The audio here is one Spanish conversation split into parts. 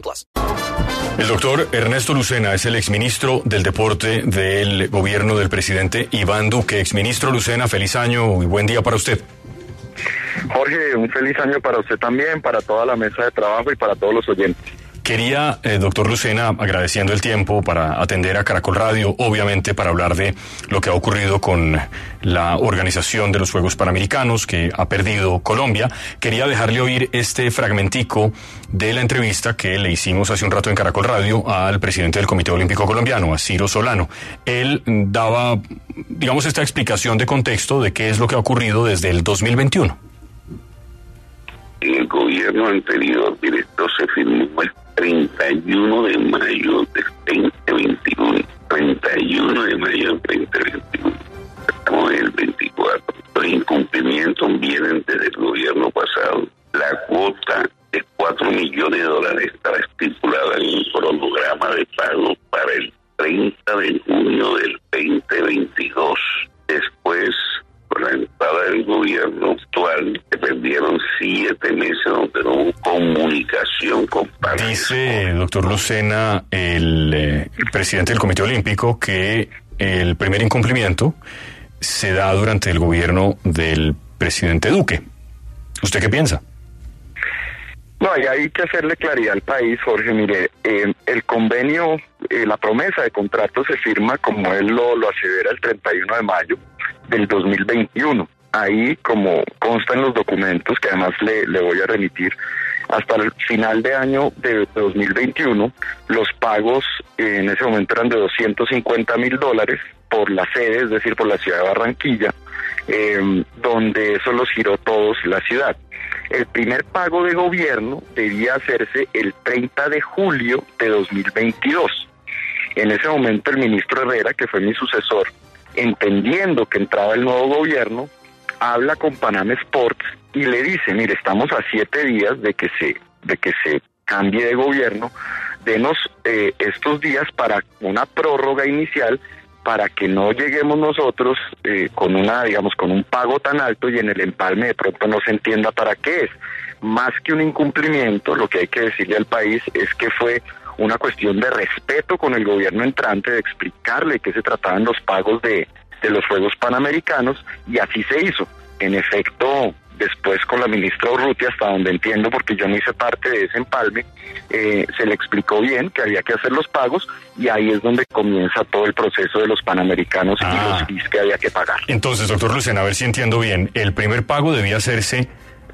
plus. El doctor Ernesto Lucena es el exministro del deporte del gobierno del presidente Iván Duque. Exministro Lucena, feliz año y buen día para usted. Jorge, un feliz año para usted también, para toda la mesa de trabajo y para todos los oyentes. Quería, eh, doctor Lucena, agradeciendo el tiempo para atender a Caracol Radio, obviamente para hablar de lo que ha ocurrido con la organización de los Juegos Panamericanos que ha perdido Colombia. Quería dejarle oír este fragmentico de la entrevista que le hicimos hace un rato en Caracol Radio al presidente del Comité Olímpico Colombiano, a Ciro Solano. Él daba, digamos, esta explicación de contexto de qué es lo que ha ocurrido desde el 2021. En el gobierno anterior, directo, se firmó el 31 de mayo del 2021. 31 de mayo del 2021. Del gobierno actual, perdieron siete meses donde no hubo comunicación con. Dice, doctor Lucena, el, eh, el presidente del Comité Olímpico, que el primer incumplimiento se da durante el gobierno del presidente Duque. ¿Usted qué piensa? No, hay que hacerle claridad al país, Jorge. Mire, eh, el convenio, eh, la promesa de contrato se firma, como él lo, lo asevera, el 31 de mayo del 2021. Ahí, como consta en los documentos, que además le, le voy a remitir, hasta el final de año de 2021, los pagos eh, en ese momento eran de 250 mil dólares por la sede, es decir, por la ciudad de Barranquilla, eh, donde eso los giró todos la ciudad. El primer pago de gobierno debía hacerse el 30 de julio de 2022. En ese momento el ministro Herrera, que fue mi sucesor, entendiendo que entraba el nuevo gobierno, habla con Panam Sports y le dice, mire, estamos a siete días de que se, de que se cambie de gobierno, denos eh, estos días para una prórroga inicial para que no lleguemos nosotros eh, con una, digamos, con un pago tan alto y en el empalme de pronto no se entienda para qué es. Más que un incumplimiento, lo que hay que decirle al país es que fue una cuestión de respeto con el gobierno entrante, de explicarle qué se trataban los pagos de, de los Juegos Panamericanos y así se hizo. En efecto, después con la ministra Urrutia, hasta donde entiendo, porque yo no hice parte de ese empalme, eh, se le explicó bien que había que hacer los pagos y ahí es donde comienza todo el proceso de los panamericanos y Ah. los fees que había que pagar. Entonces, doctor Lucena, a ver si entiendo bien. El primer pago debía hacerse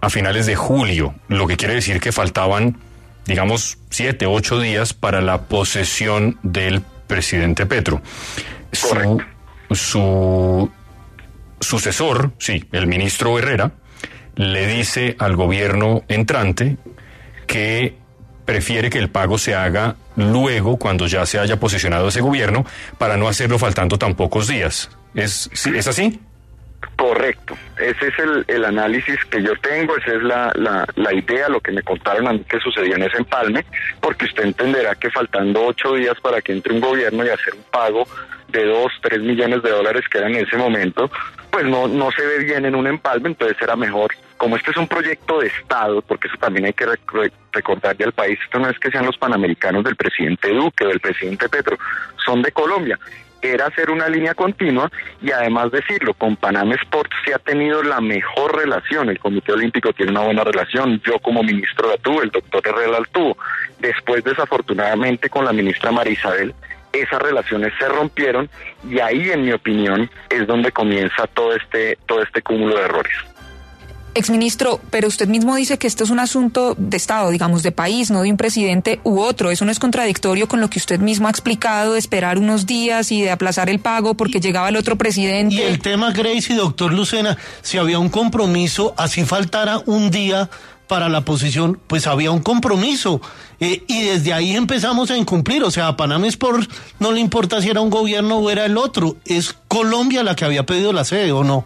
a finales de julio, lo que quiere decir que faltaban, digamos, siete, ocho días para la posesión del presidente Petro. Correcto. su sucesor, sí, el ministro Herrera, le dice al gobierno entrante que prefiere que el pago se haga luego, cuando ya se haya posicionado ese gobierno, para no hacerlo faltando tan pocos días. ¿Es, sí, ¿es así? Correcto, ese es el, el análisis que yo tengo, esa es la, la, la idea, lo que me contaron a mí que sucedió en ese empalme, porque usted entenderá que faltando ocho días para que entre un gobierno y hacer un pago de dos, tres millones de dólares que era en ese momento, pues no, no se ve bien en un empalme, entonces era mejor, como este es un proyecto de Estado, porque eso también hay que rec- recordarle al país, esto no es que sean los panamericanos del presidente Duque o del presidente Petro, son de Colombia era hacer una línea continua y además decirlo, con Panam Sports se ha tenido la mejor relación, el Comité Olímpico tiene una buena relación, yo como ministro la tuve, el doctor Herrera la tuvo, después desafortunadamente con la ministra Marisabel, esas relaciones se rompieron y ahí en mi opinión es donde comienza todo este, todo este cúmulo de errores. Exministro, pero usted mismo dice que esto es un asunto de Estado, digamos, de país, no de un presidente u otro. Eso no es contradictorio con lo que usted mismo ha explicado de esperar unos días y de aplazar el pago porque llegaba el otro presidente. Y el tema, Grace y doctor Lucena, si había un compromiso, así faltara un día para la posición, pues había un compromiso. Eh, y desde ahí empezamos a incumplir. O sea, a Panam Sport no le importa si era un gobierno o era el otro. Es Colombia la que había pedido la sede o no.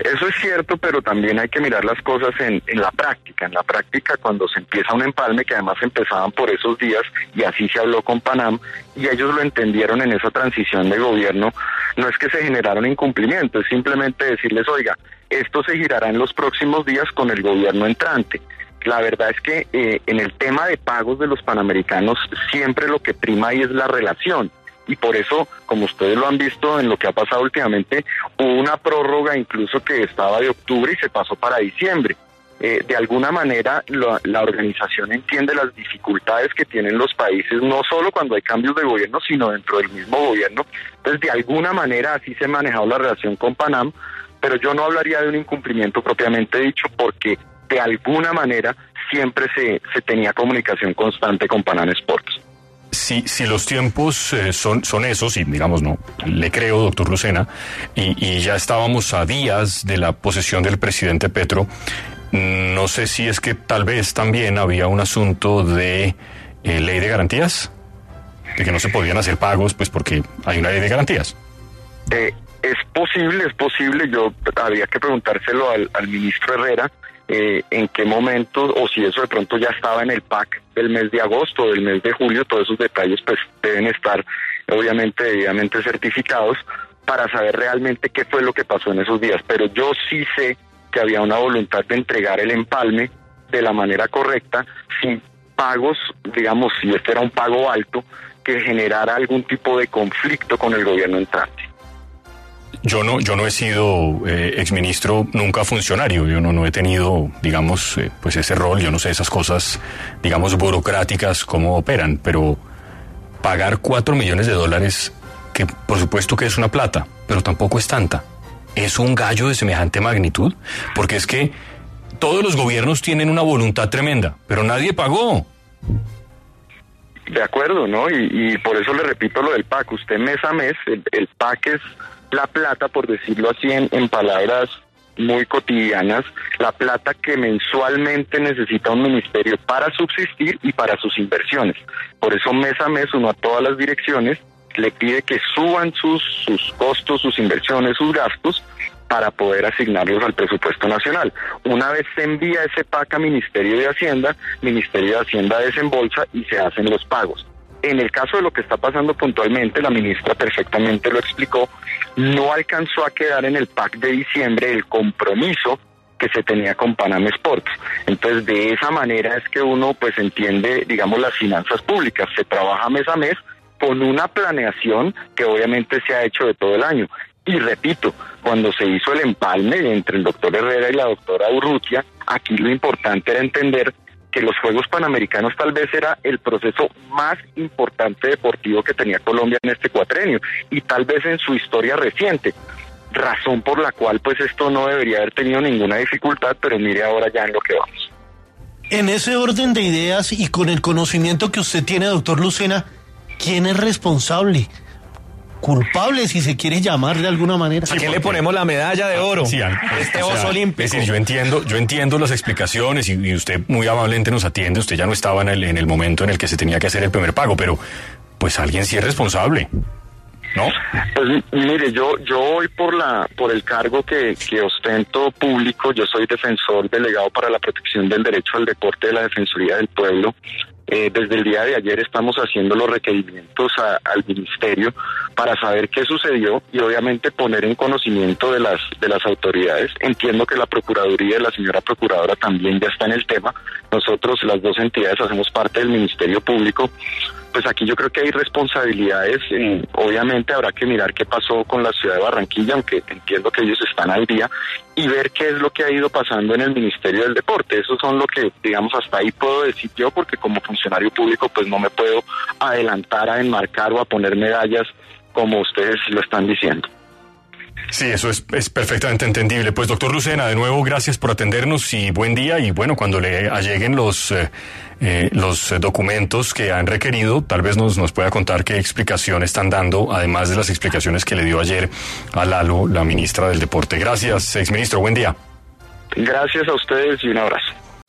Eso es cierto, pero también hay que mirar las cosas en, en, la práctica. En la práctica, cuando se empieza un empalme, que además empezaban por esos días, y así se habló con Panam, y ellos lo entendieron en esa transición de gobierno, no es que se generaron incumplimientos, es simplemente decirles, oiga, esto se girará en los próximos días con el gobierno entrante. La verdad es que eh, en el tema de pagos de los panamericanos siempre lo que prima ahí es la relación y por eso, como ustedes lo han visto en lo que ha pasado últimamente, hubo una prórroga incluso que estaba de octubre y se pasó para diciembre. Eh, de alguna manera la, la, organización entiende las dificultades que tienen los países, no solo cuando hay cambios de gobierno, sino dentro del mismo gobierno. Entonces, de alguna manera así se ha manejado la relación con Panam, pero yo no hablaría de un incumplimiento propiamente dicho porque de alguna manera siempre se, se tenía comunicación constante con Panam Sports. Si, si los tiempos eh, son, son esos, y digamos, no, le creo, doctor Lucena, y, y ya estábamos a días de la posesión del presidente Petro, no sé si es que tal vez también había un asunto de eh, ley de garantías, de que no se podían hacer pagos, pues porque hay una ley de garantías. Eh, es posible, es posible, yo había que preguntárselo al ministro Herrera, eh, en qué momento o si eso de pronto ya estaba en el PAC del mes de agosto, del mes de julio, todos esos detalles pues deben estar obviamente debidamente certificados para saber realmente qué fue lo que pasó en esos días. Pero yo sí sé que había una voluntad de entregar el empalme de la manera correcta, sin pagos, digamos, si este era un pago alto, que generara algún tipo de conflicto con el gobierno entrante. Yo no, yo no he sido eh, exministro, nunca funcionario. Yo no, no he tenido, digamos, eh, pues ese rol. Yo no sé esas cosas, digamos, burocráticas, cómo operan. Pero pagar cuatro millones de dólares, que por supuesto que es una plata, pero tampoco es tanta. ¿Es un gallo de semejante magnitud? Porque es que todos los gobiernos tienen una voluntad tremenda, pero nadie pagó. De acuerdo, ¿no? Y, y por eso le repito lo del PAC. Usted mes a mes, el, el PAC es la plata, por decirlo así en, palabras muy cotidianas, la plata que mensualmente necesita un ministerio para subsistir y para sus inversiones. Por eso mes a mes uno a todas las direcciones le pide que suban sus, sus costos, sus inversiones, sus gastos para poder asignarlos al presupuesto nacional. Una vez se envía ese PAC a Ministerio de Hacienda, Ministerio de Hacienda desembolsa y se hacen los pagos. En el caso de lo que está pasando puntualmente, la ministra perfectamente lo explicó, no alcanzó a quedar en el PAC de diciembre el compromiso que se tenía con Panam Sports. Entonces, de esa manera es que uno pues entiende, digamos, las finanzas públicas. Se trabaja mes a mes con una planeación que obviamente se ha hecho de todo el año. Y repito, cuando se hizo el empalme entre el doctor Herrera y la doctora Urrutia, aquí lo importante era entender que los Juegos Panamericanos tal vez era el proceso más importante deportivo que tenía Colombia en este cuatrenio y tal vez en su historia reciente. Razón por la cual pues esto no debería haber tenido ninguna dificultad, pero mire ahora ya en lo que vamos. En ese orden de ideas y con el conocimiento que usted tiene, doctor Lucena, ¿quién es responsable? Culpable, si se quiere llamar de alguna manera. ¿A quién le ponemos la medalla de oro? Sí, este o oso sea, olímpico. Es decir, yo entiendo, yo entiendo las explicaciones y, y, usted muy amablemente nos atiende. Usted ya no estaba en el, en el momento en el que se tenía que hacer el primer pago, pero pues alguien sí es responsable. ¿No? Pues mire, yo yo voy por la por el cargo que, que ostento público, yo soy defensor delegado para la protección del derecho al deporte de la Defensoría del Pueblo. Eh, desde el día de ayer estamos haciendo los requerimientos a, al ministerio para saber qué sucedió y obviamente poner en conocimiento de las de las autoridades. Entiendo que la procuraduría y la señora procuradora también ya está en el tema. Nosotros las dos entidades hacemos parte del ministerio público pues aquí yo creo que hay responsabilidades. Eh, obviamente habrá que mirar qué pasó con la ciudad de Barranquilla, aunque entiendo que ellos están al día, y ver qué es lo que ha ido pasando en el Ministerio del Deporte. Eso son lo que, digamos, hasta ahí puedo decir yo, porque como funcionario público, pues no me puedo adelantar a enmarcar o a poner medallas como ustedes lo están diciendo. Sí, eso es, es, perfectamente entendible. Pues doctor Lucena, de nuevo, gracias por atendernos y buen día. Y bueno, cuando le alleguen los, eh, eh, los documentos que han requerido, tal vez nos, nos pueda contar qué explicación están dando, además de las explicaciones que le dio ayer a Lalo, la ministra del Deporte. Gracias, exministro. Buen día. Gracias a ustedes y un abrazo.